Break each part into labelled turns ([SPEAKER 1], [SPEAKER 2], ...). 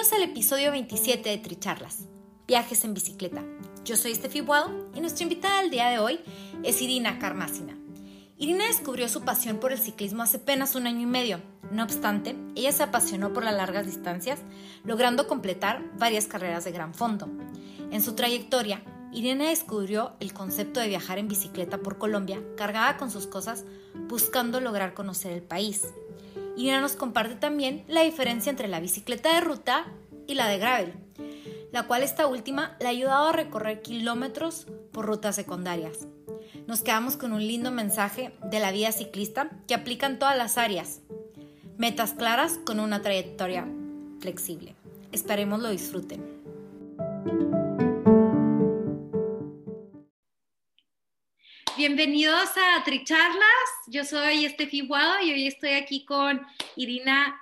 [SPEAKER 1] Bienvenidos al episodio 27 de Tricharlas, Viajes en Bicicleta. Yo soy Steffi Guado y nuestra invitada del día de hoy es Irina Carmácina. Irina descubrió su pasión por el ciclismo hace apenas un año y medio. No obstante, ella se apasionó por las largas distancias, logrando completar varias carreras de gran fondo. En su trayectoria, Irina descubrió el concepto de viajar en bicicleta por Colombia, cargada con sus cosas, buscando lograr conocer el país. Irina nos comparte también la diferencia entre la bicicleta de ruta y la de gravel, la cual esta última le ha ayudado a recorrer kilómetros por rutas secundarias. Nos quedamos con un lindo mensaje de la vida ciclista que aplica en todas las áreas. Metas claras con una trayectoria flexible. Esperemos lo disfruten. Bienvenidos a Tricharlas. Yo soy Estefi Guado y hoy estoy aquí con Irina.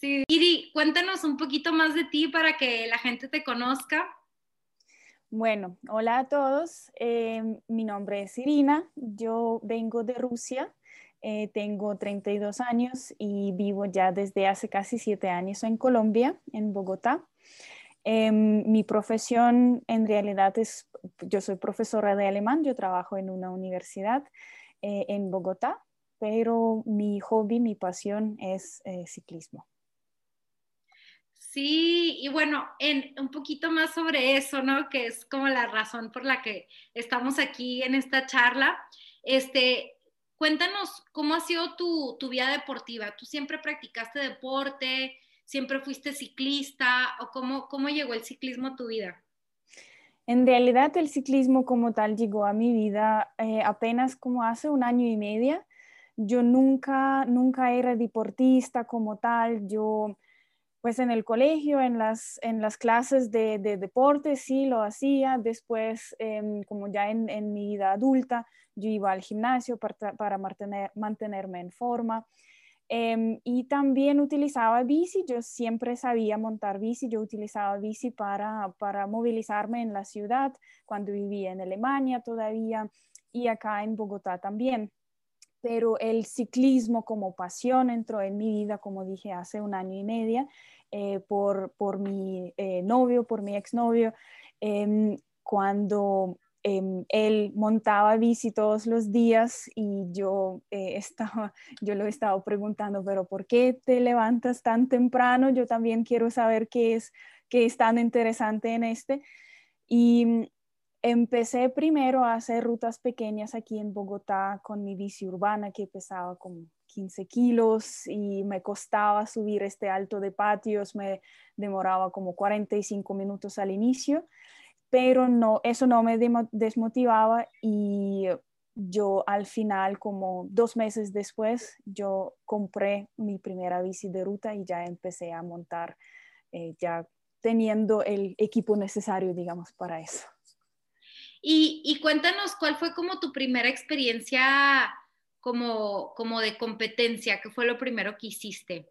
[SPEAKER 1] Sí. Iri, cuéntanos un poquito más de ti para que la gente te conozca.
[SPEAKER 2] Bueno, hola a todos. Eh, mi nombre es Irina. Yo vengo de Rusia. Eh, tengo 32 años y vivo ya desde hace casi siete años en Colombia, en Bogotá. Em, mi profesión en realidad es, yo soy profesora de alemán, yo trabajo en una universidad eh, en Bogotá, pero mi hobby, mi pasión es eh, ciclismo.
[SPEAKER 1] Sí, y bueno, en, un poquito más sobre eso, ¿no? Que es como la razón por la que estamos aquí en esta charla. Este, cuéntanos cómo ha sido tu, tu vida deportiva. ¿Tú siempre practicaste deporte? ¿Siempre fuiste ciclista o cómo, cómo llegó el ciclismo a tu vida?
[SPEAKER 2] En realidad el ciclismo como tal llegó a mi vida eh, apenas como hace un año y medio. Yo nunca, nunca era deportista como tal. Yo, pues en el colegio, en las, en las clases de, de deporte, sí lo hacía. Después, em, como ya en, en, mi vida adulta, yo iba al gimnasio para, para mantener, mantenerme en forma. Em, y también utilizaba bici, yo siempre sabía montar bici, yo utilizaba bici para, para movilizarme en la ciudad cuando vivía en Alemania todavía y acá en Bogotá también. Pero el ciclismo como pasión entró en mi vida, como dije, hace un año y medio, eh, por, por, mi eh, novio, por mi exnovio. Eh, cuando Em, él montaba bici todos los días y yo eh, estaba, yo lo he estado preguntando, pero ¿por qué te levantas tan temprano? Yo también quiero saber qué es, qué es tan interesante en este. Y empecé primero a hacer rutas pequeñas aquí en Bogotá con mi bici urbana que pesaba como 15 kilos y me costaba subir este alto de patios, me demoraba como 45 minutos al inicio pero no, eso no me desmotivaba y yo al final, como dos meses después, yo compré mi primera bici de ruta y ya empecé a montar, eh, ya teniendo el equipo necesario, digamos, para eso.
[SPEAKER 1] Y, y, cuéntanos cuál fue como tu primera experiencia como, como de competencia, ¿qué fue lo primero que hiciste?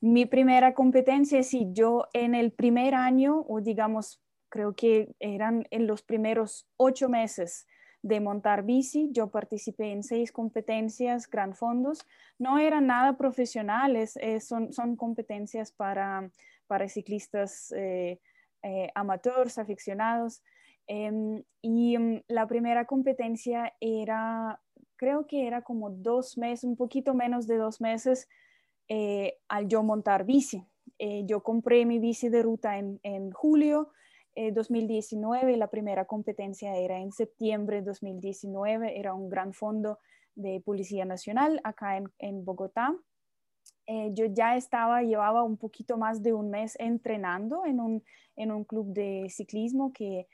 [SPEAKER 2] Mi primera competencia, sí, yo en el primer año, o digamos creo que eran en los primeros ocho meses de montar bici. Yo participé en seis competencias, gran fondos. No eran nada profesionales, eh, son, son competencias para, para ciclistas eh, eh, amateurs, aficionados. Em, y mm, la primera competencia era, creo que era como dos meses, un poquito menos de dos meses al yo montar bici. yo compré mi bici de ruta en, en julio 2019, la primera competencia era en septiembre de 2019, era un gran fondo de Policía Nacional acá en, Bogotá. yo ya estaba, llevaba un poquito más de un mes entrenando en un, en un club de ciclismo que,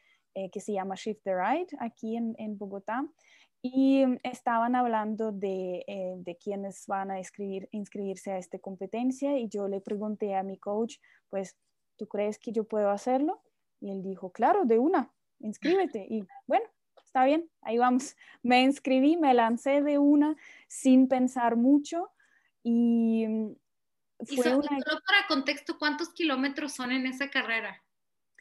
[SPEAKER 2] que se llama Shift the Ride aquí en, en Bogotá y estaban hablando de, eh, de quienes van a inscribirse a esta competencia y yo le pregunté a mi coach, pues, ¿tú crees que yo puedo hacerlo? Y él dijo, claro, de una, inscríbete. Y bueno, está bien, ahí vamos. Me inscribí, me lancé de una sin pensar mucho y
[SPEAKER 1] fue una... Solo para contexto, ¿cuántos kilómetros son en esa carrera,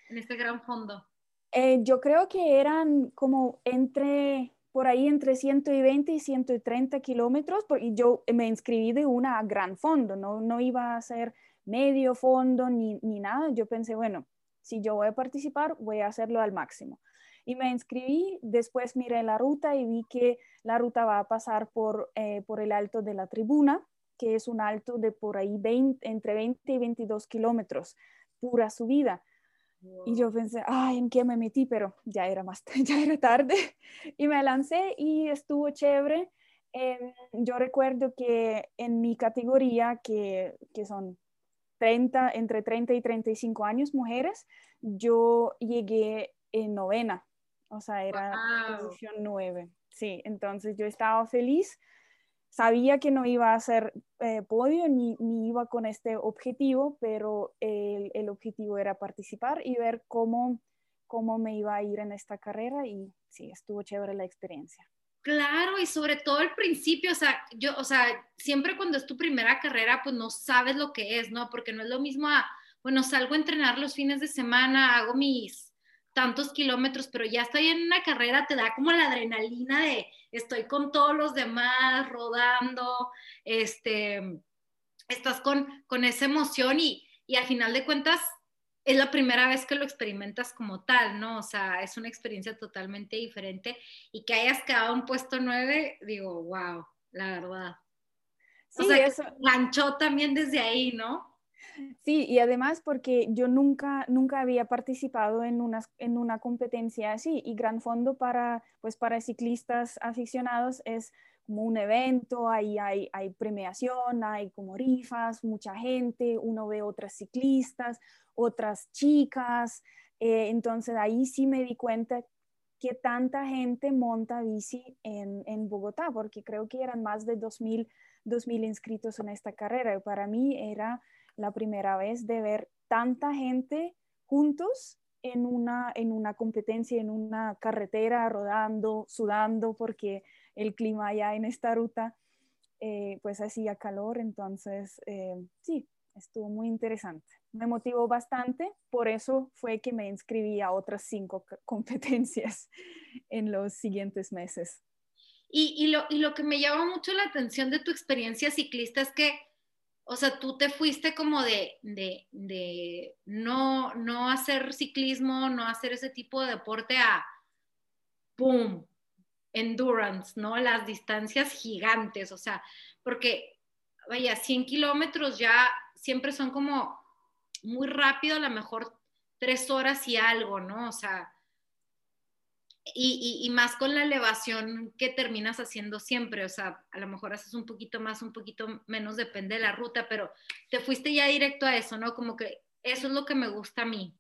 [SPEAKER 1] en este gran fondo?
[SPEAKER 2] Eh, yo creo que eran como entre por ahí entre 120 y 130 kilómetros, y yo me inscribí de una a gran fondo, no, no iba a ser medio fondo ni, ni nada. Yo pensé, bueno, si yo voy a participar, voy a hacerlo al máximo. Y me inscribí, después miré la ruta y vi que la ruta va a pasar por, eh, por el alto de la tribuna, que es un alto de por ahí 20, entre 20 y 22 kilómetros, pura subida. Y yo pensé, ay, ¿en qué me metí? Pero ya era más, ya era tarde. Y me lancé y estuvo chévere. Em, yo recuerdo que en mi categoría, que, que, son 30, entre 30 y 35 años mujeres, yo llegué en novena. O sea, era posición 9. Sí, entonces yo estaba feliz sabía que no iba a ser eh, podio ni, ni, iba con este objetivo, pero el, el, objetivo era participar y ver cómo, cómo me iba a ir en esta carrera y sí, estuvo chévere la experiencia.
[SPEAKER 1] Claro, y sobre todo al principio, o sea, yo, o sea, siempre cuando es tu primera carrera, pues no sabes lo que es, ¿no? Porque no es lo mismo a, bueno, salgo a entrenar los fines de semana, hago mis tantos kilómetros, pero ya estoy en una carrera, te da como la adrenalina de estoy con todos los demás rodando, este, estás con, con esa emoción y, y al final de cuentas es la primera vez que lo experimentas como tal, ¿no? O sea, es una experiencia totalmente diferente y que hayas quedado un puesto nueve, digo, wow, la verdad. Sí, o sea, eso... ganchó también desde ahí, ¿no?
[SPEAKER 2] Sí, y además porque yo nunca, nunca había participado en una, en una competencia así y Gran Fondo para, pues para ciclistas aficionados es como un evento, ahí hay, hay premiación, hay como rifas, mucha gente, uno ve otras ciclistas, otras chicas, eh, entonces ahí sí me di cuenta que tanta gente monta bici en, en Bogotá, porque creo que eran más de 2.000 inscritos en esta carrera y para mí era la primera vez de ver tanta gente juntos en una, en una competencia, en una carretera, rodando, sudando, porque el clima allá en esta ruta eh, pues hacía calor, entonces eh, sí, estuvo muy interesante. Me motivó bastante, por eso fue que me inscribí a otras cinco competencias en los siguientes meses.
[SPEAKER 1] Y, y, lo, y lo que me llama mucho la atención de tu experiencia ciclista es que o sea, tú te fuiste como de, de, no, no hacer ciclismo, no hacer ese tipo de deporte a, ¡pum!, endurance, ¿no? Las distancias gigantes, o sea, porque, vaya, 100 kilómetros ya siempre son como muy rápido, a lo mejor tres horas y algo, ¿no? O sea, y, más con la elevación que terminas haciendo siempre, o sea, a lo mejor haces un poquito más, un poquito menos, depende de la ruta, pero te fuiste ya directo a eso, ¿no? Como que eso es lo que me gusta a mí.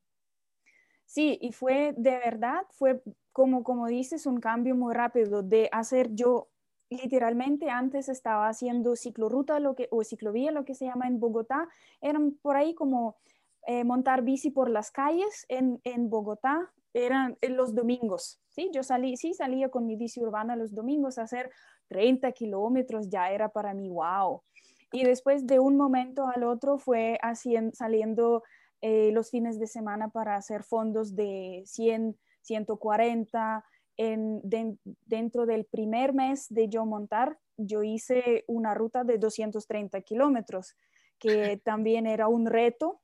[SPEAKER 2] Sí, y fue de verdad, fue como, como dices, un cambio muy rápido de hacer yo, literalmente antes estaba haciendo cicloruta lo que, o ciclovía, lo que se llama en Bogotá, eran por ahí como eh, montar bici por las calles en, en Bogotá, eran los domingos, ¿sí? Yo salí, sí, salía con mi bici urbana los domingos a hacer 30 kilómetros, ya era para mí, wow. Y después de un momento al otro fue haciendo, saliendo eh, los fines de semana para hacer fondos de 100, 140. En, dentro del primer mes de yo montar, yo hice una ruta de 230 kilómetros, que también era un reto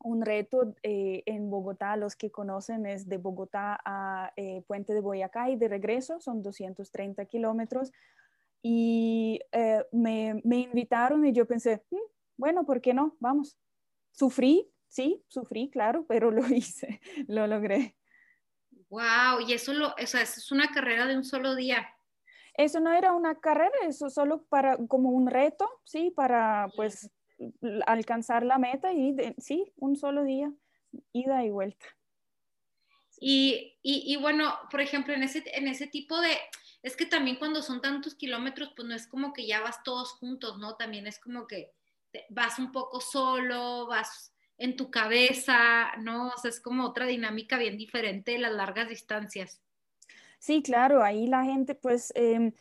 [SPEAKER 2] un reto eh, en Bogotá, los que conocen es de Bogotá a eh, Puente de Boyacá y de regreso, son 230 kilómetros. Y eh, me, invitaron y yo pensé, mm, bueno, ¿por qué no? Vamos. Sufrí, sí, sufrí, claro, pero lo hice, lo logré.
[SPEAKER 1] Wow, y eso, lo, o sea, eso es una carrera de un solo día.
[SPEAKER 2] Eso no era una carrera, eso solo para como un reto, sí, para pues alcanzar la meta y sí, un solo día, ida y vuelta.
[SPEAKER 1] Y, y, y, bueno, por ejemplo, en ese, en ese tipo de, es que también cuando son tantos kilómetros, pues no es como que ya vas todos juntos, ¿no? También es como que vas un poco solo, vas en tu cabeza, ¿no? O sea, es como otra dinámica bien diferente de las largas distancias.
[SPEAKER 2] Sí, claro, ahí la gente pues... Eh,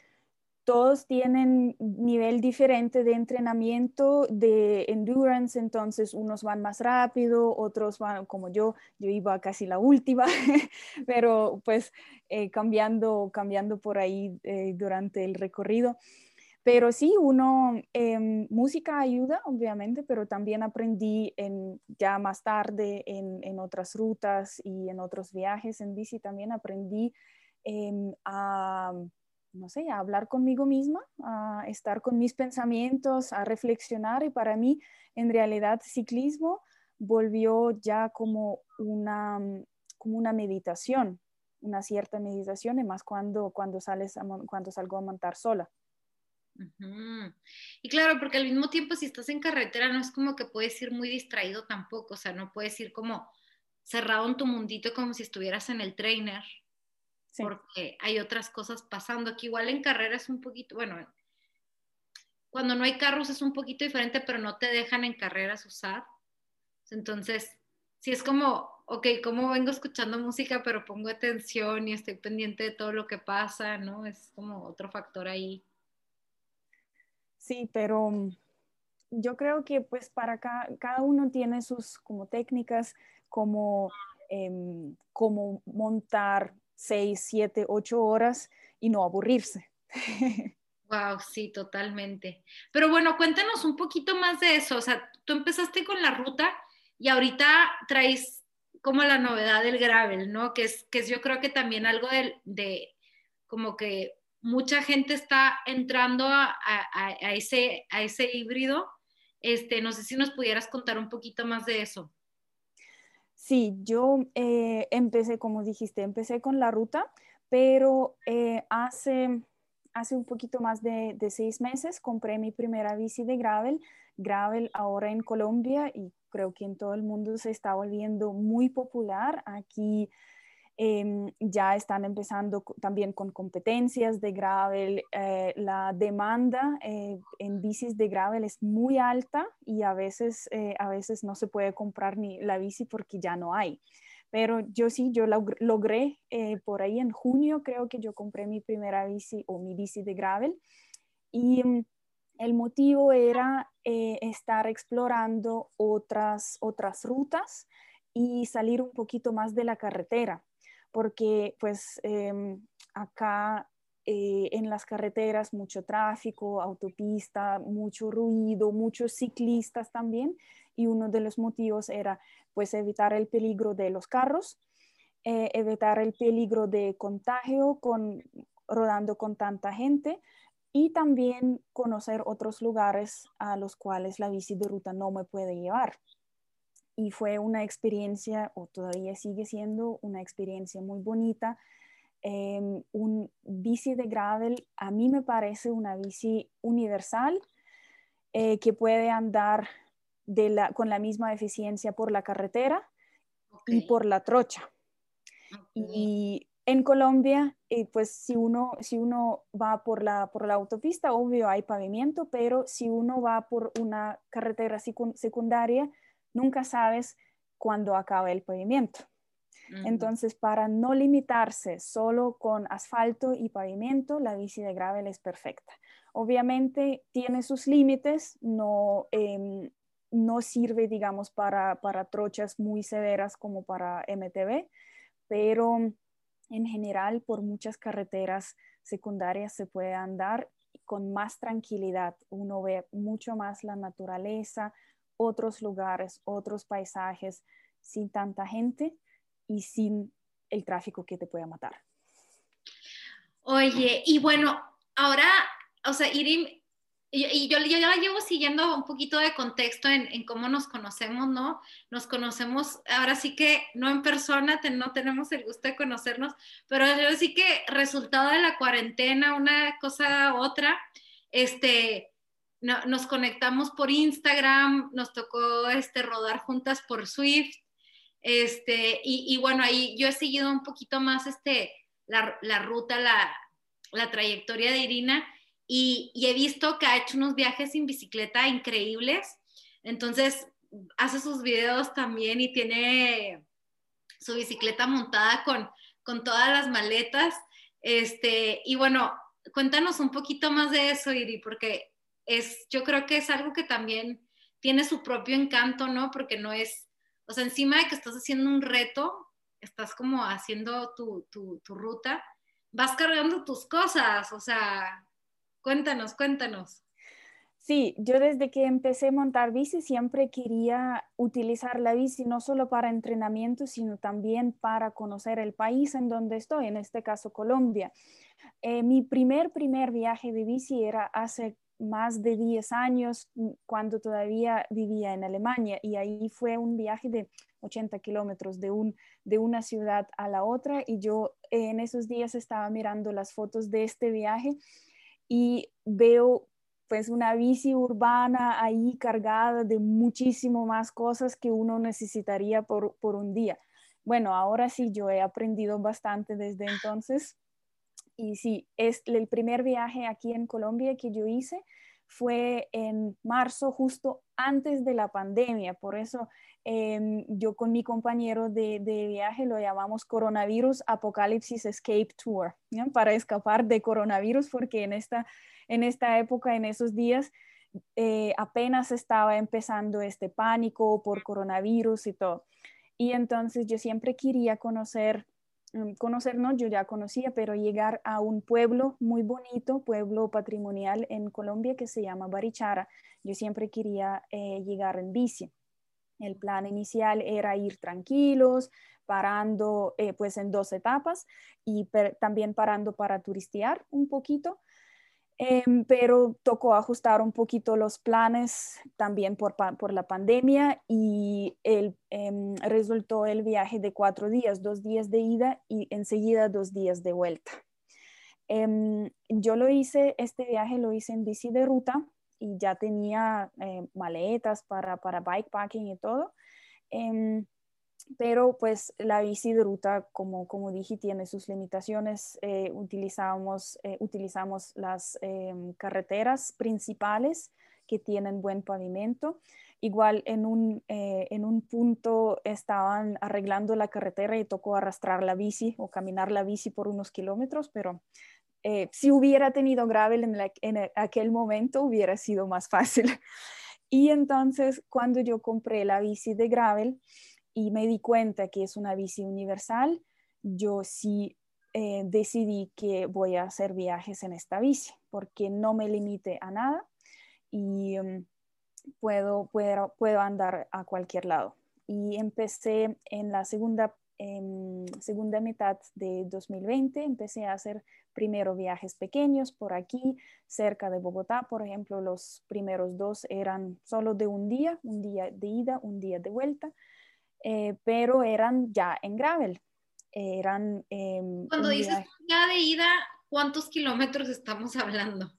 [SPEAKER 2] todos tienen nivel diferente de entrenamiento, de endurance, entonces unos van más rápido, otros van como yo, yo iba casi la última, pero pues eh, cambiando, cambiando por ahí eh, durante el recorrido. Pero sí, uno, em, música ayuda, obviamente, pero también aprendí en, ya más tarde en, en, otras rutas y en otros viajes en bici, también aprendí em, a no sé, a hablar conmigo misma, a estar con mis pensamientos, a reflexionar. Y para mí en realidad ciclismo volvió ya como una, como una meditación, una cierta meditación y más cuando, cuando, sales cuando salgo a montar sola.
[SPEAKER 1] Y claro, porque al mismo tiempo si estás en carretera no es como que puedes ir muy distraído tampoco, o sea, no puedes ir como cerrado en tu mundito como si estuvieras en el trainer, porque hay otras cosas pasando. Aquí igual en carrera es un poquito, bueno, cuando no hay carros es un poquito diferente, pero no te dejan en carreras usar. Entonces, si es como, ok, como vengo escuchando música, pero pongo atención y estoy pendiente de todo lo que pasa, ¿no? Es como otro factor ahí.
[SPEAKER 2] Sí, pero mm, yo creo que pues para cada, cada uno tiene sus como técnicas, como, em, como montar seis, siete, ocho horas y no aburrirse.
[SPEAKER 1] Wow, sí, totalmente. Pero bueno, cuéntanos un poquito más de eso. O sea, tú empezaste con la ruta y ahorita traes como la novedad del gravel, ¿no? Que es, que es yo creo que también algo de, de como que mucha gente está entrando a, a, ese, a ese híbrido. Este, no sé si nos pudieras contar un poquito más de eso.
[SPEAKER 2] Sí, yo eh, empecé, como dijiste, empecé con la ruta, pero eh, hace, hace un poquito más de, de, seis meses compré mi primera bici de gravel. Gravel ahora en Colombia y creo que en todo el mundo se está volviendo muy popular. Aquí Em, ya están empezando también con competencias de gravel. Eh, la demanda eh, en bicis de gravel es muy alta y a veces, eh, a veces no se puede comprar ni la bici porque ya no hay. Pero yo sí, yo logré por ahí en junio, creo que yo compré mi primera bici o mi bici de gravel. Y mm, el motivo era estar explorando otras, otras rutas y salir un poquito más de la carretera porque pues em, acá eh, en las carreteras mucho tráfico, autopista, mucho ruido, muchos ciclistas también y uno de los motivos era pues evitar el peligro de los carros, eh, evitar el peligro de contagio con, rodando con tanta gente y también conocer otros lugares a los cuales la bici de ruta no me puede llevar y fue una experiencia, o todavía sigue siendo una experiencia muy bonita. Em, un bici de gravel a mí me parece una bici universal eh, que puede andar de la, con la misma eficiencia por la carretera y por la trocha. Y en Colombia, eh, pues si uno, si uno va por la, por la autopista, obvio hay pavimento, pero si uno va por una carretera secundaria, nunca sabes cuándo acaba el pavimento. Entonces, para no limitarse solo con asfalto y pavimento, la bici de gravel es perfecta. Obviamente tiene sus límites, no, em, no sirve, digamos, para, para trochas muy severas como para MTB, pero en general por muchas carreteras secundarias se puede andar con más tranquilidad. Uno ve mucho más la naturaleza, otros lugares, otros paisajes, sin tanta gente y sin el tráfico que te pueda matar.
[SPEAKER 1] Oye, y bueno, ahora, o sea, Irim, y, yo, ya la llevo siguiendo un poquito de contexto en, cómo nos conocemos, ¿no? Nos conocemos, ahora sí que no en persona, no tenemos el gusto de conocernos, pero yo sí que resultado de la cuarentena, una cosa u otra, este, nos conectamos por Instagram, nos tocó este, rodar juntas por Swift, este, y, bueno, ahí yo he seguido un poquito más este, la, la ruta, la, la trayectoria de Irina y, he visto que ha hecho unos viajes en bicicleta increíbles. Entonces, hace sus videos también y tiene su bicicleta montada con, con todas las maletas. Este, y bueno, cuéntanos un poquito más de eso, Iri, porque es, yo creo que es algo que también tiene su propio encanto, ¿no? Porque no es, o sea, encima de que estás haciendo un reto, estás como haciendo tu, tu, ruta, vas cargando tus cosas, o sea, Cuéntanos, cuéntanos.
[SPEAKER 2] Sí, yo desde que empecé a montar bici siempre quería utilizar la bici no solo para entrenamiento, sino también para conocer el país en donde estoy, en este caso Colombia. Eh, mi primer, primer viaje de bici era hace más de 10 años, mm, cuando todavía vivía en Alemania, y ahí fue un viaje de 80 kilómetros de, un, de una ciudad a la otra, y yo en esos días estaba mirando las fotos de este viaje y veo pues una bici urbana ahí cargada de muchísimo más cosas que uno necesitaría por, un día. Bueno, ahora sí, yo he aprendido bastante desde entonces. Y sí, es el primer viaje aquí en Colombia que yo hice fue en marzo, justo antes de la pandemia. Por eso em, yo con mi compañero de, viaje lo llamamos Coronavirus Apocalipsis Escape Tour, para escapar de coronavirus, porque en esta, en esta época, en esos días, eh, apenas estaba empezando este pánico por coronavirus y todo. Y entonces yo siempre quería conocer conocernos, yo ya conocía, pero llegar a un pueblo muy bonito, pueblo patrimonial en Colombia que se llama Barichara. Yo siempre quería eh, llegar en bici. El plan inicial era ir tranquilos, parando eh, pues en dos etapas y también parando para turistear un poquito. Em, pero tocó ajustar un poquito los planes también por, la pandemia y em, resultó el viaje de cuatro días, dos días de ida y enseguida dos días de vuelta. Em, yo lo hice, este viaje lo hice en bici de ruta y ya tenía eh, maletas para, para bikepacking y todo pero pues la bici de ruta, como, como dije, tiene sus limitaciones. Eh, utilizamos, eh, utilizamos las em, carreteras principales que tienen buen pavimento. Igual en un, eh, en un punto estaban arreglando la carretera y tocó arrastrar la bici o caminar la bici por unos kilómetros, pero si hubiera tenido gravel en, en aquel momento hubiera sido más fácil. Y entonces cuando yo compré la bici de gravel, y me di cuenta que es una bici universal, yo sí eh, decidí que voy a hacer viajes en esta bici porque no me limite a nada y mm, puedo, puedo, puedo, andar a cualquier lado. Y empecé en la segunda, em, segunda mitad de 2020, empecé a hacer primero viajes pequeños por aquí, cerca de Bogotá, por ejemplo, los primeros dos eran solo de un día, un día de ida, un día de vuelta. Eh, pero eran ya en gravel. Eran,
[SPEAKER 1] em, Cuando dices ya de ida, ¿cuántos kilómetros estamos hablando?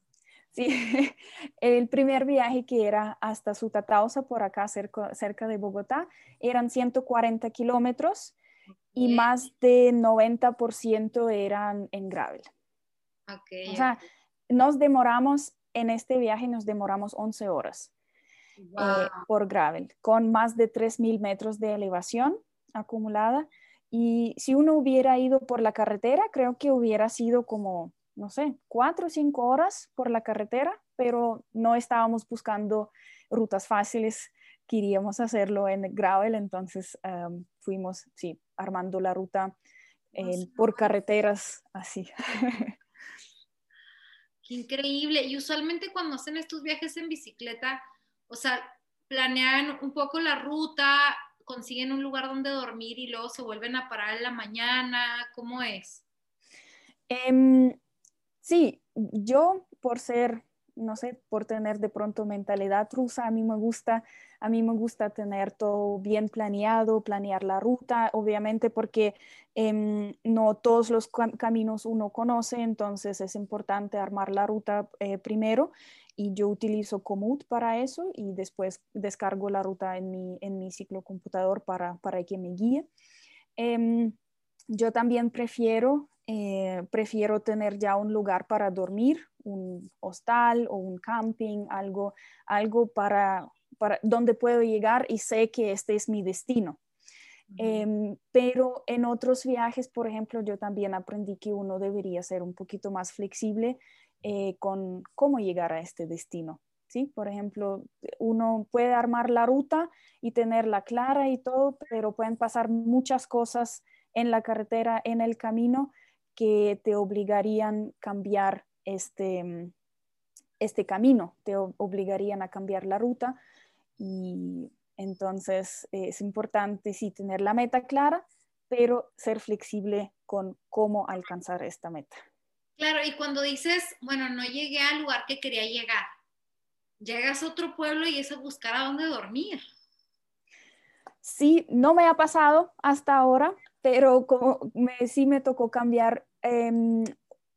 [SPEAKER 2] Sí, el primer viaje que era hasta Sutatausa, por acá cerca, cerca de Bogotá, eran 140 kilómetros y más de 90% eran en gravel.
[SPEAKER 1] Okay.
[SPEAKER 2] O sea, nos demoramos, en este viaje nos demoramos 11 horas. Eh, por gravel, con más de 3.000 metros de elevación acumulada. Y si uno hubiera ido por la carretera, creo que hubiera sido como, no sé, cuatro o cinco horas por la carretera, pero no estábamos buscando rutas fáciles, queríamos hacerlo en gravel, entonces fuimos, sí, armando la ruta por carreteras así.
[SPEAKER 1] Qué increíble. Y usualmente cuando hacen estos viajes en bicicleta, o sea, planean un poco la ruta, consiguen un lugar donde dormir y luego se vuelven a parar en la mañana, ¿cómo es?
[SPEAKER 2] Em, sí, yo por ser no sé, por tener de pronto mentalidad rusa, a mí me gusta, a mí me gusta tener todo bien planeado, planear la ruta, obviamente porque em, no todos los caminos uno conoce, entonces es importante armar la ruta eh, primero y yo utilizo Komoot para eso y después descargo la ruta en mi, en mi ciclocomputador para, para que me guíe. Em, yo también prefiero, eh, prefiero tener ya un lugar para dormir, un hostal o un camping, algo, algo para, para donde puedo llegar y sé que este es mi destino. Em, pero en otros viajes, por ejemplo, yo también aprendí que uno debería ser un poquito más flexible eh, con cómo llegar a este destino. ¿sí? Por ejemplo, uno puede armar la ruta y tenerla clara y todo, pero pueden pasar muchas cosas en la carretera, en el camino, que te obligarían a cambiar este, mm, este camino, te obligarían a cambiar la ruta y entonces eh, es importante sí tener la meta clara, pero ser flexible con cómo alcanzar esta meta.
[SPEAKER 1] Claro, y cuando dices, bueno, no llegué al lugar que quería llegar, llegas a otro pueblo y es a buscar a dónde dormir.
[SPEAKER 2] Sí, no me ha pasado hasta ahora, pero como me, sí me tocó cambiar em,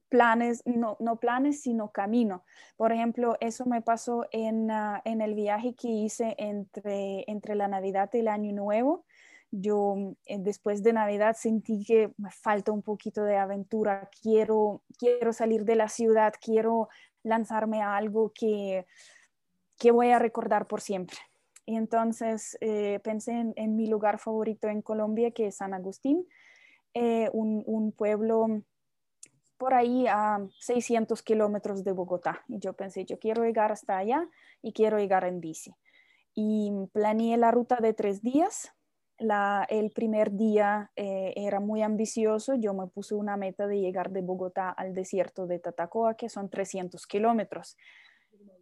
[SPEAKER 2] planes, no, no, planes, sino camino. Por ejemplo, eso me pasó en, ah, en el viaje que hice entre, entre la Navidad y el Año Nuevo. Yo eh, después de Navidad sentí que me falta un poquito de aventura, quiero, quiero salir de la ciudad, quiero lanzarme a algo que, que voy a recordar por siempre. Y entonces eh, pensé en, mi lugar favorito en Colombia, que es San Agustín, eh, un, pueblo por ahí a 600 kilómetros de Bogotá. Y yo pensé, yo quiero llegar hasta allá y quiero llegar en bici. Y planeé la ruta de tres días. La, el primer día eh, era muy ambicioso. Yo me puse una meta de llegar de Bogotá al desierto de Tatacoa, que son 300 kilómetros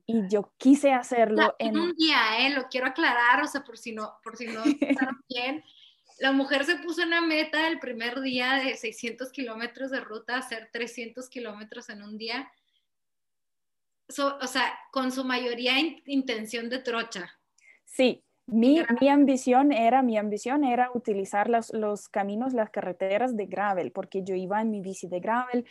[SPEAKER 2] y yo quise hacerlo
[SPEAKER 1] en... un día, ¿eh? lo quiero aclarar, o sea, por si no, por si no bien. La mujer se puso una meta el primer día de 600 kilómetros de ruta, hacer 300 kilómetros en un día. o sea, con su mayoría intención de trocha.
[SPEAKER 2] Sí, mi, mi, ambición era, mi ambición era utilizar los, los, caminos, las carreteras de gravel, porque yo iba en mi bici de gravel,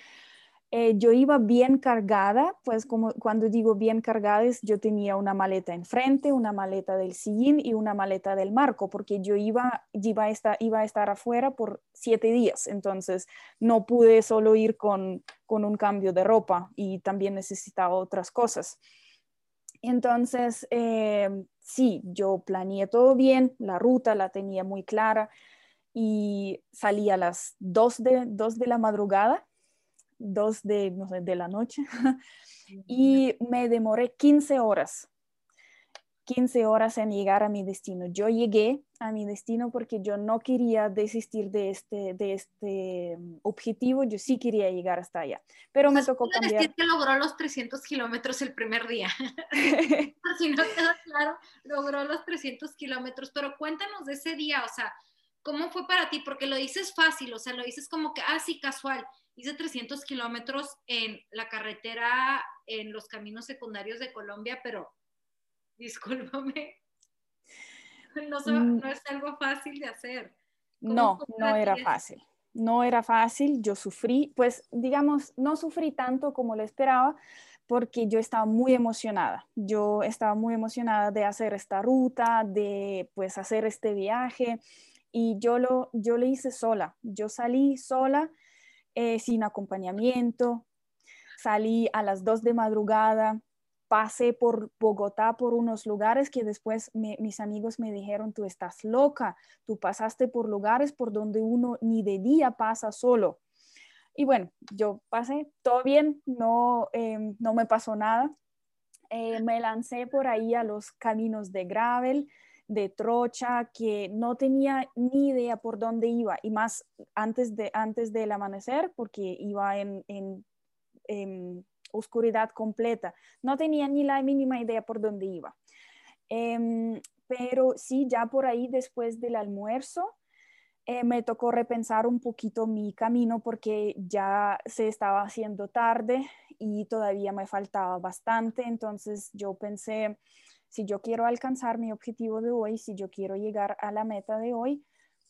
[SPEAKER 2] eh, yo iba bien cargada, pues como cuando digo bien cargada es yo tenía una maleta enfrente, una maleta del sillín y una maleta del marco, porque yo iba, iba, a, estar, iba a estar afuera por siete días, entonces no pude solo ir con, con un cambio de ropa y también necesitaba otras cosas. Entonces, eh, sí, yo planeé todo bien, la ruta la tenía muy clara y salí a las 2 de, 2 de la madrugada dos de, no sé, de la noche y me demoré 15 horas, 15 horas en llegar a mi destino. Yo llegué a mi destino porque yo no quería desistir de este, de este mm, objetivo, yo sí quería llegar hasta allá, pero me tocó cambiar.
[SPEAKER 1] Decir que logró los 300 kilómetros el primer día. si no queda claro, logró los 300 kilómetros, pero cuéntanos de ese día, o sea, ¿cómo fue para ti? Porque lo dices fácil, o sea, lo dices como que, ah, sí, casual, hice 300 kilómetros en la carretera, en los caminos secundarios de Colombia, pero discúlpame, no, mm. no es algo fácil de hacer.
[SPEAKER 2] No, no era fácil. No era fácil, yo sufrí, pues digamos, no sufrí tanto como lo esperaba, porque yo estaba muy emocionada. Yo estaba muy emocionada de hacer esta ruta, de pues hacer este viaje y yo lo yo lo hice sola. Yo salí sola eh, sin acompañamiento. Salí a las 2 de madrugada, pasé por Bogotá por unos lugares que después mis amigos me dijeron, tú estás loca, tú pasaste por lugares por donde uno ni de día pasa solo. Y bueno, yo pasé todo bien, no, em, no me pasó nada. Eh, me lancé por ahí a los caminos de gravel, de trocha que no tenía ni idea por dónde iba y más antes, de, antes del amanecer porque iba en, en, oscuridad completa. No tenía ni la mínima idea por dónde iba. Em, pero sí, ya por ahí después del almuerzo eh, me tocó repensar un poquito mi camino porque ya se estaba haciendo tarde y todavía me faltaba bastante, entonces yo pensé, si yo quiero alcanzar mi objetivo de hoy, si yo quiero llegar a la meta de hoy,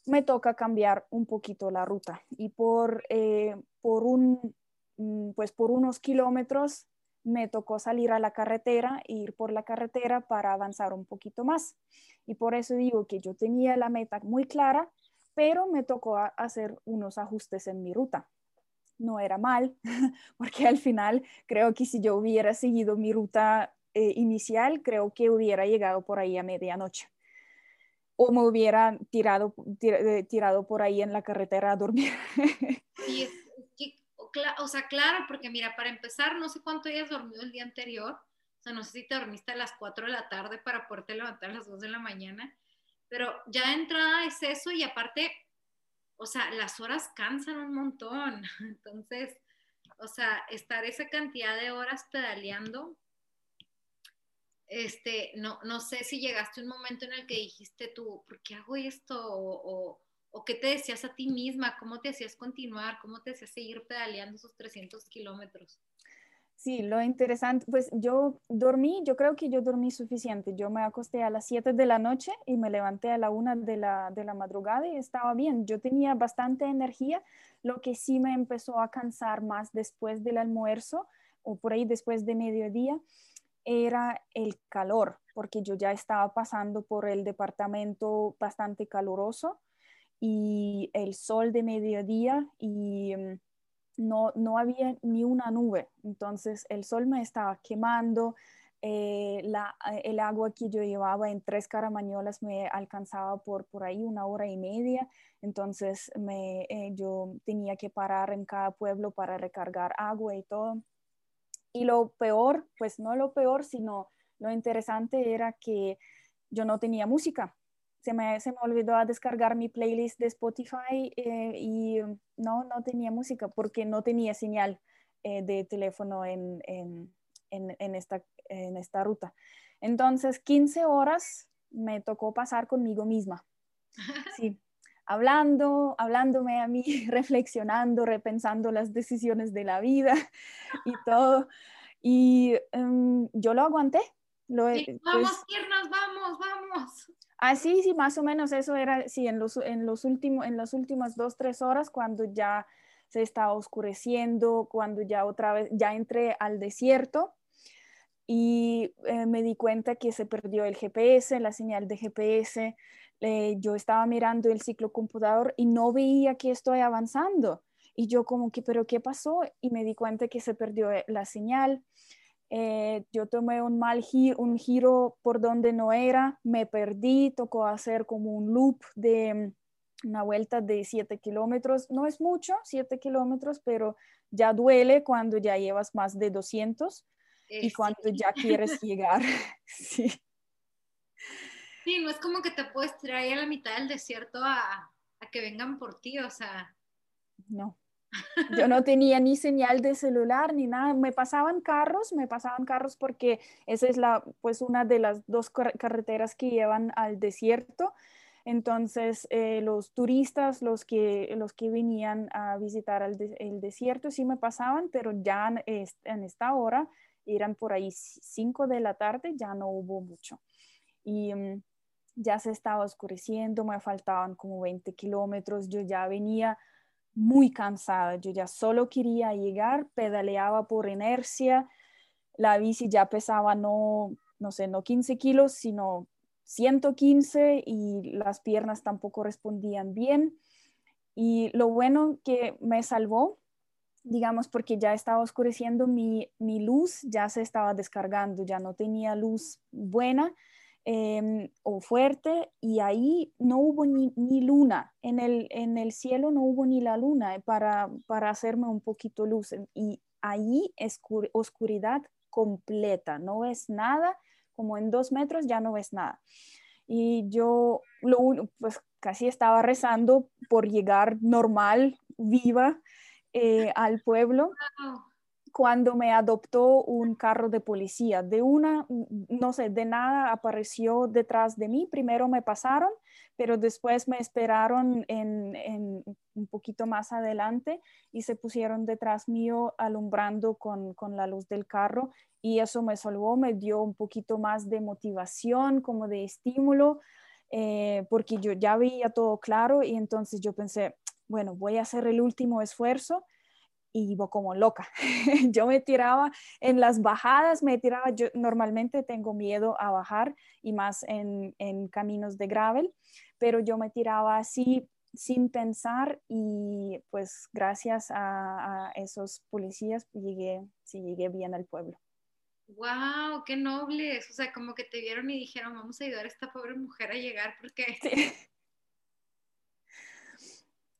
[SPEAKER 2] me toca cambiar un poquito la ruta y por, eh, por, un, mm, pues por unos kilómetros me tocó salir a la carretera e ir por la carretera para avanzar un poquito más. Y por eso digo que yo tenía la meta muy clara, pero me tocó hacer unos ajustes en mi ruta. No era mal, porque al final creo que si yo hubiera seguido mi ruta eh, inicial, creo que hubiera llegado por ahí a medianoche. O me hubiera tirado, eh, tirado por ahí en la carretera a dormir.
[SPEAKER 1] o sea, claro, porque mira, para empezar, no sé cuánto hayas dormido el día anterior. O sea, no sé si te dormiste a las 4 de la tarde para poderte levantar a las 2 de la mañana. Pero ya de entrada es eso y aparte, o sea, las horas cansan un montón. Entonces, o sea, estar esa cantidad de horas pedaleando, este, no, no sé si llegaste a un momento en el que dijiste tú, ¿por qué hago esto? o ¿O qué te decías a ti misma? ¿Cómo te hacías continuar? ¿Cómo te hacías seguir pedaleando esos 300 kilómetros?
[SPEAKER 2] Sí, lo interesante, pues yo dormí, yo creo que yo dormí suficiente. Yo me acosté a las 7 de la noche y me levanté a la 1 de la, de la madrugada y estaba bien. Yo tenía bastante energía, lo que sí me empezó a cansar más después del almuerzo o por ahí después de mediodía era el calor, porque yo ya estaba pasando por el departamento bastante caluroso y el sol de mediodía y mm, no, no había ni una nube. Entonces el sol me estaba quemando, eh, la, eh, el agua que yo llevaba en tres caramañolas me alcanzaba por, por ahí una hora y media, entonces me, eh, yo tenía que parar en cada pueblo para recargar agua y todo. Y lo peor, pues no lo peor, sino lo interesante era que yo no tenía música se me, se me olvidó a descargar mi playlist de Spotify eh, y no, no tenía música porque no tenía señal eh, de teléfono en, en, en, esta, en esta ruta. Entonces, 15 horas me tocó pasar conmigo misma. Sí, hablando, hablándome a mí, reflexionando, repensando las decisiones de la vida y todo. Y em, yo lo aguanté. Lo,
[SPEAKER 1] vamos, pues piernas, vamos, vamos.
[SPEAKER 2] Así, ah, sí, más o menos eso era, sí, en los, en los últimos, en las últimas dos, tres horas, cuando ya se estaba oscureciendo, cuando ya otra vez, ya entré al desierto y eh, me di cuenta que se perdió el GPS, la señal de GPS. Eh, yo estaba mirando el ciclo computador y no veía que estoy avanzando. Y yo como que, pero ¿qué pasó? Y me di cuenta que se perdió eh, la señal. Eh, yo tomé un mal giro, un giro por donde no era, me perdí, tocó hacer como un loop de mm, una vuelta de 7 kilómetros. No es mucho, 7 kilómetros, pero ya duele cuando ya llevas más de 200 y eh, cuando ya quieres llegar. sí.
[SPEAKER 1] Sí, no es como que te puedes traer a la mitad del desierto a, a que vengan por ti, o sea.
[SPEAKER 2] No. Yo no tenía ni señal de celular ni nada. Me pasaban carros, me pasaban carros porque esa es la, pues una de las dos carreteras que llevan al desierto. Entonces, eh, los turistas, los que, los que venían a visitar el, desierto, sí me pasaban, pero ya en, esta hora, eran por ahí 5 de la tarde, ya no hubo mucho. Y mm, ya se estaba oscureciendo, me faltaban como 20 kilómetros, yo ya venía muy cansada. Yo ya solo quería llegar, pedaleaba por inercia. La bici ya pesaba no, no sé, no 15 kilos, sino 115 y las piernas tampoco respondían bien. Y lo bueno que me salvó, digamos, porque ya estaba oscureciendo mi, mi luz, ya se estaba descargando, ya no tenía luz buena Em, o fuerte y ahí no hubo ni, luna, en el, en el cielo no hubo ni la luna eh, para, para hacerme un poquito luz. Y ahí es oscuridad completa, no ves nada, como en dos metros ya no ves nada. Y yo lo, pues casi estaba rezando por llegar normal, viva eh, al pueblo cuando me adoptó un carro de policía. De una, no sé, de nada apareció detrás de mí. Primero me pasaron, pero después me esperaron en, un poquito más adelante y se pusieron detrás mío alumbrando con, la luz del carro y eso me salvó, me dio un poquito más de motivación, como de estímulo, eh, porque yo ya veía todo claro y entonces yo pensé, bueno, voy a hacer el último esfuerzo y iba como loca. yo me tiraba en las bajadas, me tiraba, yo normalmente tengo miedo a bajar y más en, caminos de gravel, pero yo me tiraba así sin pensar y pues gracias a, esos policías llegué, sí llegué bien al pueblo.
[SPEAKER 1] ¡Wow! ¡Qué nobles! O sea, como que te vieron y dijeron, vamos a ayudar a esta pobre mujer a llegar porque...
[SPEAKER 2] Sí,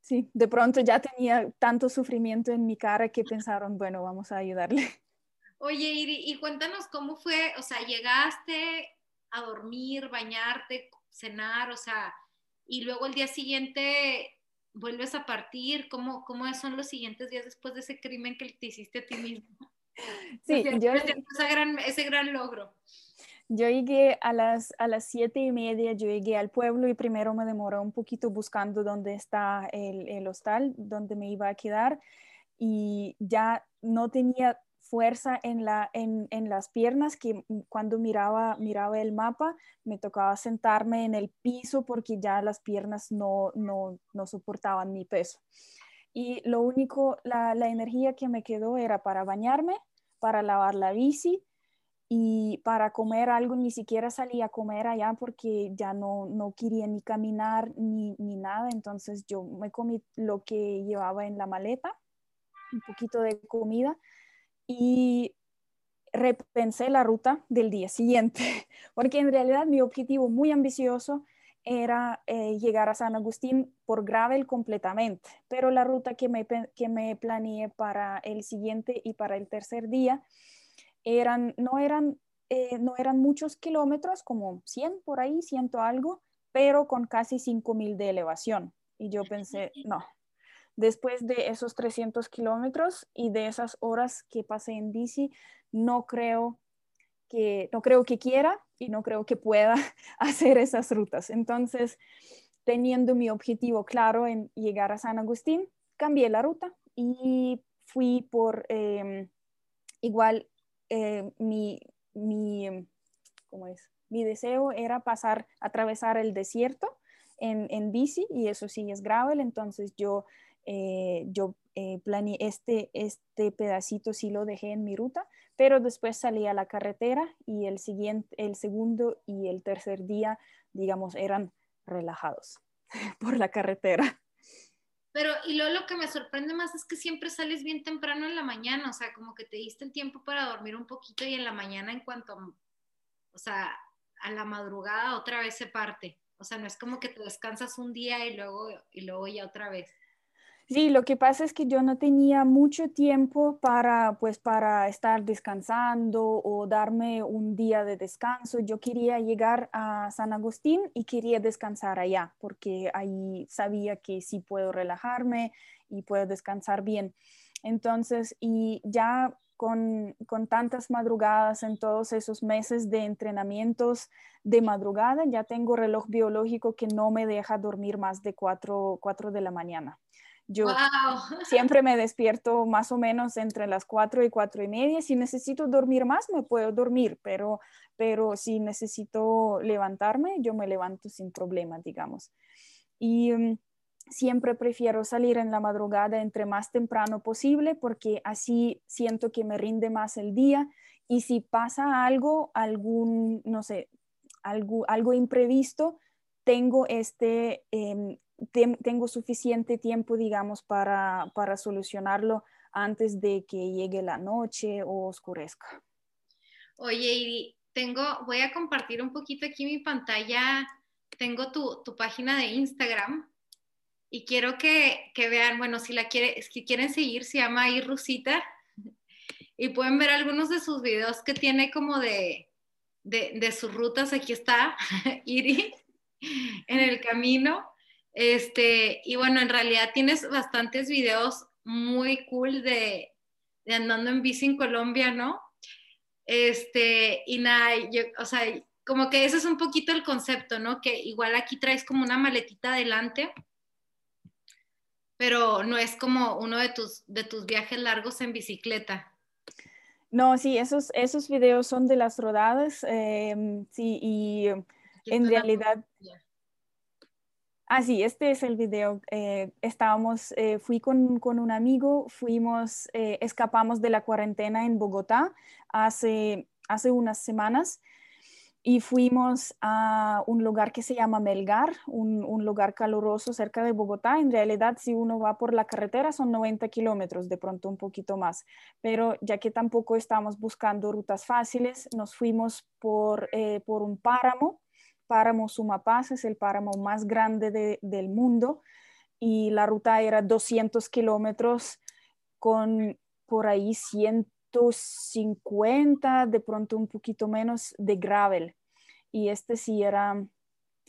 [SPEAKER 2] de pronto ya tenía tanto sufrimiento en mi cara que pensaron, bueno, vamos a ayudarle.
[SPEAKER 1] Oye, Iri, y cuéntanos cómo fue, o sea, llegaste a dormir, bañarte, cenar, o sea, y luego el día siguiente vuelves a partir, ¿cómo, cómo son los siguientes días después de ese crimen que te hiciste a ti mismo? Sí, yo... Ese gran, ese gran logro.
[SPEAKER 2] Yo llegué a las, a las siete y media, yo llegué al pueblo y primero me demoré un poquito buscando dónde está el, el hostal, dónde me iba a quedar y ya no tenía fuerza en, la, en, en, las piernas que cuando miraba, miraba el mapa me tocaba sentarme en el piso porque ya las piernas no, no, no soportaban mi peso. Y lo único, la, la energía que me quedó era para bañarme, para lavar la bici y para comer algo ni siquiera salía a comer allá porque ya no, no quería ni caminar ni, ni, nada, entonces yo me comí lo que llevaba en la maleta, un poquito de comida y repensé la ruta del día siguiente, porque en realidad mi objetivo muy ambicioso era eh, llegar a San Agustín por gravel completamente, pero la ruta que me, que me planeé para el siguiente y para el tercer día, eran, no, eran, eh, no eran muchos kilómetros, como 100 por ahí, ciento algo, pero con casi 5.000 de elevación. Y yo pensé, no, después de esos 300 kilómetros y de esas horas que pasé en bici, no creo que, no creo que quiera y no creo que pueda hacer esas rutas. Entonces, teniendo mi objetivo claro en llegar a San Agustín, cambié la ruta y fui por em, igual eh, mi, mi, ¿cómo es? mi deseo era pasar, atravesar el desierto en, en bici y eso sí es gravel, entonces yo, eh, yo eh, planeé este, este pedacito sí lo dejé en mi ruta, pero después salí a la carretera y el, siguiente, el segundo y el tercer día, digamos, eran relajados por la carretera.
[SPEAKER 1] Pero, y luego lo que me sorprende más es que siempre sales bien temprano en la mañana, o sea, como que te diste el tiempo para dormir un poquito y en la mañana en cuanto, o sea, a la madrugada otra vez se parte. O sea, no es como que te descansas un día y luego, y luego ya otra vez.
[SPEAKER 2] Sí, lo que pasa es que yo no tenía mucho tiempo para, pues, para estar descansando o darme un día de descanso. Yo quería llegar a San Agustín y quería descansar allá, porque ahí sabía que sí puedo relajarme y puedo descansar bien. Entonces, y ya con, con, tantas madrugadas en todos esos meses de entrenamientos de madrugada, ya tengo reloj biológico que no me deja dormir más de 4, 4 de la mañana. Yo siempre me despierto más o menos entre las cuatro y cuatro y media. Si necesito dormir más, me puedo dormir, pero, pero si necesito levantarme, yo me levanto sin problema, digamos. Y mm, siempre prefiero salir en la madrugada entre más temprano posible porque así siento que me rinde más el día. Y si pasa algo, algún, no sé, algo, algo imprevisto, tengo este... Em, tengo suficiente tiempo, digamos, para, para solucionarlo antes de que llegue la noche o oscurezca.
[SPEAKER 1] Oye, Iri, tengo, voy a compartir un poquito aquí mi pantalla. Tengo tu, tu página de Instagram y quiero que, que, vean, bueno, si la quiere, si quieren seguir, se llama Irusita y pueden ver algunos de sus videos que tiene como de, de, de sus rutas. Aquí está Iri en el camino. Este, y bueno, en realidad tienes bastantes videos muy cool de, de andando en bici en Colombia, ¿no? Este, y nada, yo, o sea, como que ese es un poquito el concepto, ¿no? Que igual aquí traes como una maletita adelante, pero no es como uno de tus, de tus viajes largos en bicicleta.
[SPEAKER 2] No, sí, esos, esos videos son de las rodadas, em, sí, y en realidad... Ah, sí, este es el video. Eh, estábamos, eh, fui con, con, un amigo, fuimos, eh, escapamos de la cuarentena en Bogotá hace, hace unas semanas y fuimos a un lugar que se llama Melgar, un, un, lugar caluroso cerca de Bogotá. En realidad, si uno va por la carretera, son 90 kilómetros, de pronto un poquito más. Pero ya que tampoco estamos buscando rutas fáciles, nos fuimos por, eh, por un páramo. Páramo Sumapaz es el páramo más grande de, del mundo y la ruta era 200 kilómetros con por ahí 150, de pronto un poquito menos de gravel y este sí era,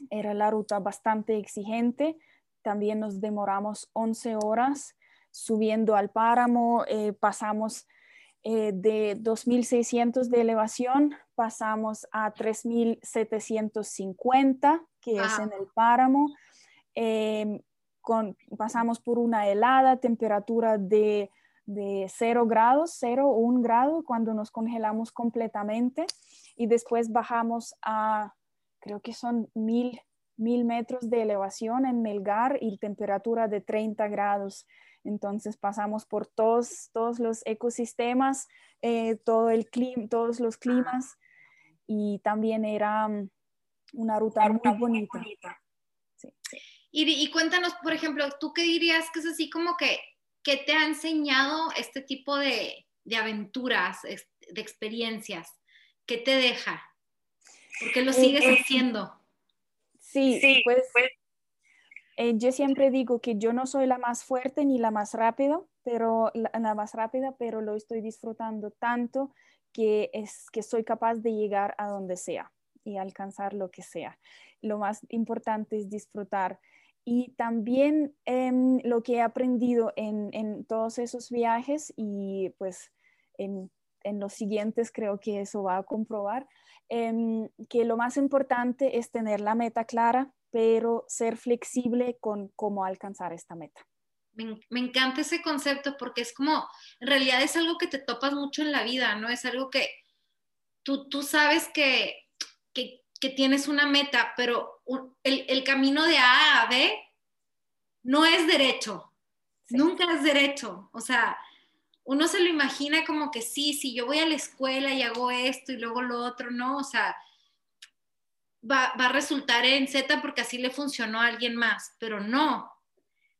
[SPEAKER 2] era la ruta bastante exigente. También nos demoramos 11 horas subiendo al páramo, eh, pasamos eh, de 2.600 de elevación, pasamos a 3.750, que es en el páramo. Em, con, pasamos por una helada temperatura de, de 0 grados, 0 o 1 grado cuando nos congelamos completamente y después bajamos a, creo que son mil, mil metros de elevación en Melgar y temperatura de 30 grados. Entonces pasamos por todos, todos los ecosistemas, eh, todo el clima, todos los climas y también era mm, una ruta muy bonita.
[SPEAKER 1] Y, y, cuéntanos, por ejemplo, ¿tú qué dirías que es así como que, que te ha enseñado este tipo de, de aventuras, de experiencias? ¿Qué te deja? ¿Por qué lo sigues haciendo?
[SPEAKER 2] Sí, pues, pues eh, yo siempre digo que yo no soy la más fuerte ni la más rápida, pero la, más rápida, pero lo estoy disfrutando tanto que es que soy capaz de llegar a donde sea y alcanzar lo que sea. Lo más importante es disfrutar. Y también em, lo que he aprendido en, en, todos esos viajes y pues en en los siguientes creo que eso va a comprobar, em, que lo más importante es tener la meta clara, pero ser flexible con cómo alcanzar esta meta.
[SPEAKER 1] Me, me, encanta ese concepto porque es como, en realidad es algo que te topas mucho en la vida, ¿no? Es algo que tú, tú sabes que, que, que tienes una meta, pero el, el, camino de A a B no es derecho, sí. nunca es derecho. O sea, uno se lo imagina como que sí, si yo voy a la escuela y hago esto y luego lo otro, no, o sea, va, a resultar en Z porque así le funcionó a alguien más, pero no.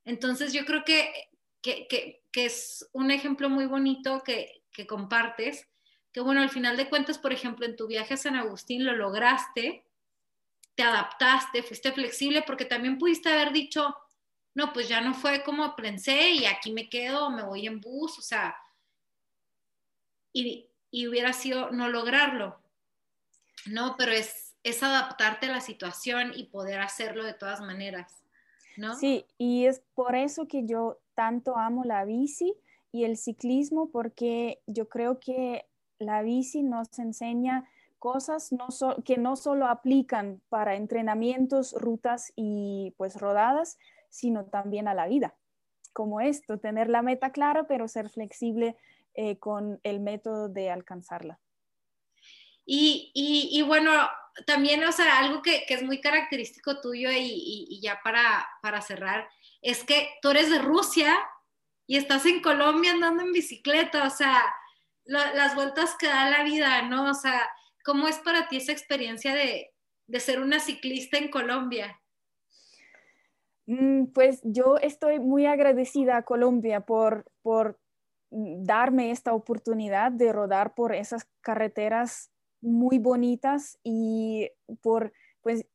[SPEAKER 1] Entonces yo creo que, que, es un ejemplo muy bonito que, que compartes, que bueno, al final de cuentas, por ejemplo, en tu viaje a San Agustín lo lograste, te adaptaste, fuiste flexible, porque también pudiste haber dicho, no, pues ya no fue como pensé y aquí me quedo, me voy en bus, o sea, y, hubiera sido no lograrlo, ¿no? Pero es, es adaptarte a la situación y poder hacerlo de todas maneras, ¿no?
[SPEAKER 2] Sí, y es por eso que yo tanto amo la bici y el ciclismo, porque yo creo que la bici nos enseña cosas que no solo aplican para entrenamientos, rutas y pues rodadas, sino también a la vida, como esto, tener la meta clara, pero ser flexible eh, con el método de alcanzarla.
[SPEAKER 1] Y, y, bueno, también, o sea, algo que, que es muy característico tuyo y, y, ya para, para cerrar, es que tú eres de Rusia y estás en Colombia andando en bicicleta, o sea, las vueltas que da la vida, ¿no? O sea, ¿cómo es para ti esa experiencia de, de ser una ciclista en Colombia?
[SPEAKER 2] Mm, pues yo estoy muy agradecida a Colombia por, por darme esta oportunidad de rodar por esas carreteras muy bonitas y por, pues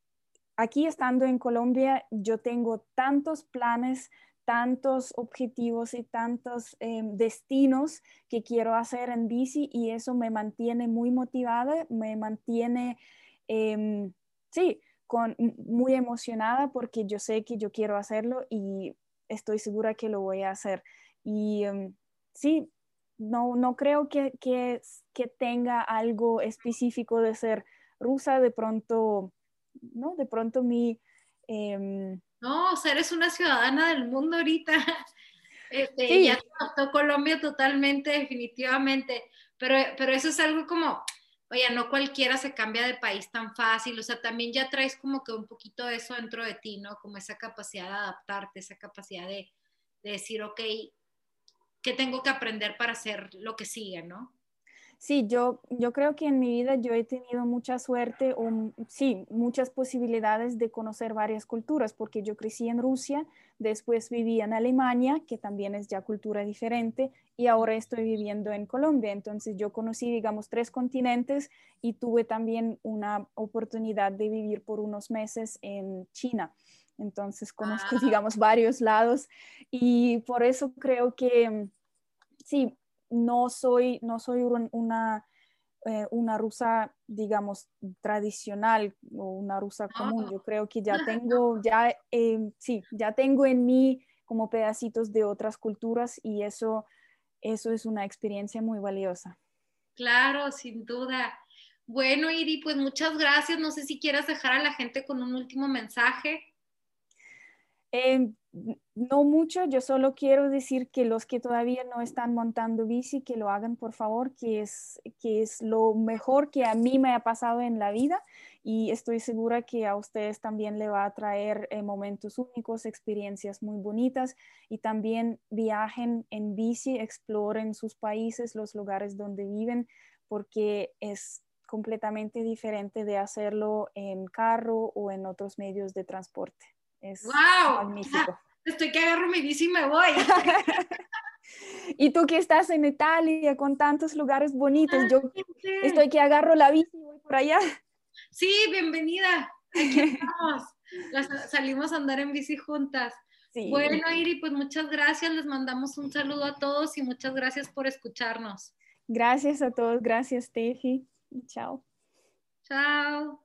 [SPEAKER 2] aquí estando en Colombia, yo tengo tantos planes, tantos objetivos y tantos eh, destinos que quiero hacer en bici y eso me mantiene muy motivada, me mantiene, eh, sí, muy emocionada porque yo sé que yo quiero hacerlo y estoy segura que lo voy a hacer. Y em, sí, no, no creo que, que, que, tenga algo específico de ser rusa, de pronto, ¿no? De pronto mi...
[SPEAKER 1] Em, no, o sea, eres una ciudadana del mundo ahorita. Este, Ya te Colombia totalmente, definitivamente, pero, pero eso es algo como, oye, no cualquiera se cambia de país tan fácil, o sea, también ya traes como que un poquito de eso dentro de ti, ¿no? Como esa capacidad de adaptarte, esa capacidad de, de decir, ok, ¿qué tengo que aprender para hacer lo que sigue, ¿no?
[SPEAKER 2] Sí, yo, yo creo que en mi vida yo he tenido mucha suerte o sí, muchas posibilidades de conocer varias culturas, porque yo crecí en Rusia, después viví en Alemania, que también es ya cultura diferente, y ahora estoy viviendo en Colombia. Entonces yo conocí, digamos, tres continentes y tuve también una oportunidad de vivir por unos meses en China. Entonces conozco, ah. digamos, varios lados y por eso creo que sí, no soy, no soy una, eh, una rusa, digamos, tradicional o una rusa común. Yo creo que ya tengo, ya, eh, sí, ya tengo en mí como pedacitos de otras culturas y eso, eso es una experiencia muy valiosa.
[SPEAKER 1] Claro, sin duda. Bueno, Iri, pues muchas gracias. No sé si quieras dejar a la gente con un último mensaje.
[SPEAKER 2] No mucho, yo solo quiero decir que los que todavía no están montando bici, que lo hagan por favor, que es, que es lo mejor que a mí me ha pasado en la vida y estoy segura que a ustedes también le va a traer eh, momentos únicos, experiencias muy bonitas y también viajen en bici, exploren sus países, los lugares donde viven, porque es completamente diferente de hacerlo en carro o en otros medios de transporte. Es
[SPEAKER 1] wow. magnífico. Estoy que agarro mi bici y me voy.
[SPEAKER 2] y tú que estás en Italia con tantos lugares bonitos, yo estoy que agarro la bici y voy por allá.
[SPEAKER 1] Sí, bienvenida. Aquí estamos. salimos a andar en bici juntas. Bueno, Iri, pues muchas gracias. Les mandamos un saludo a todos y muchas gracias por escucharnos.
[SPEAKER 2] Gracias a todos. Gracias, Steffi. Chao.
[SPEAKER 1] Chao.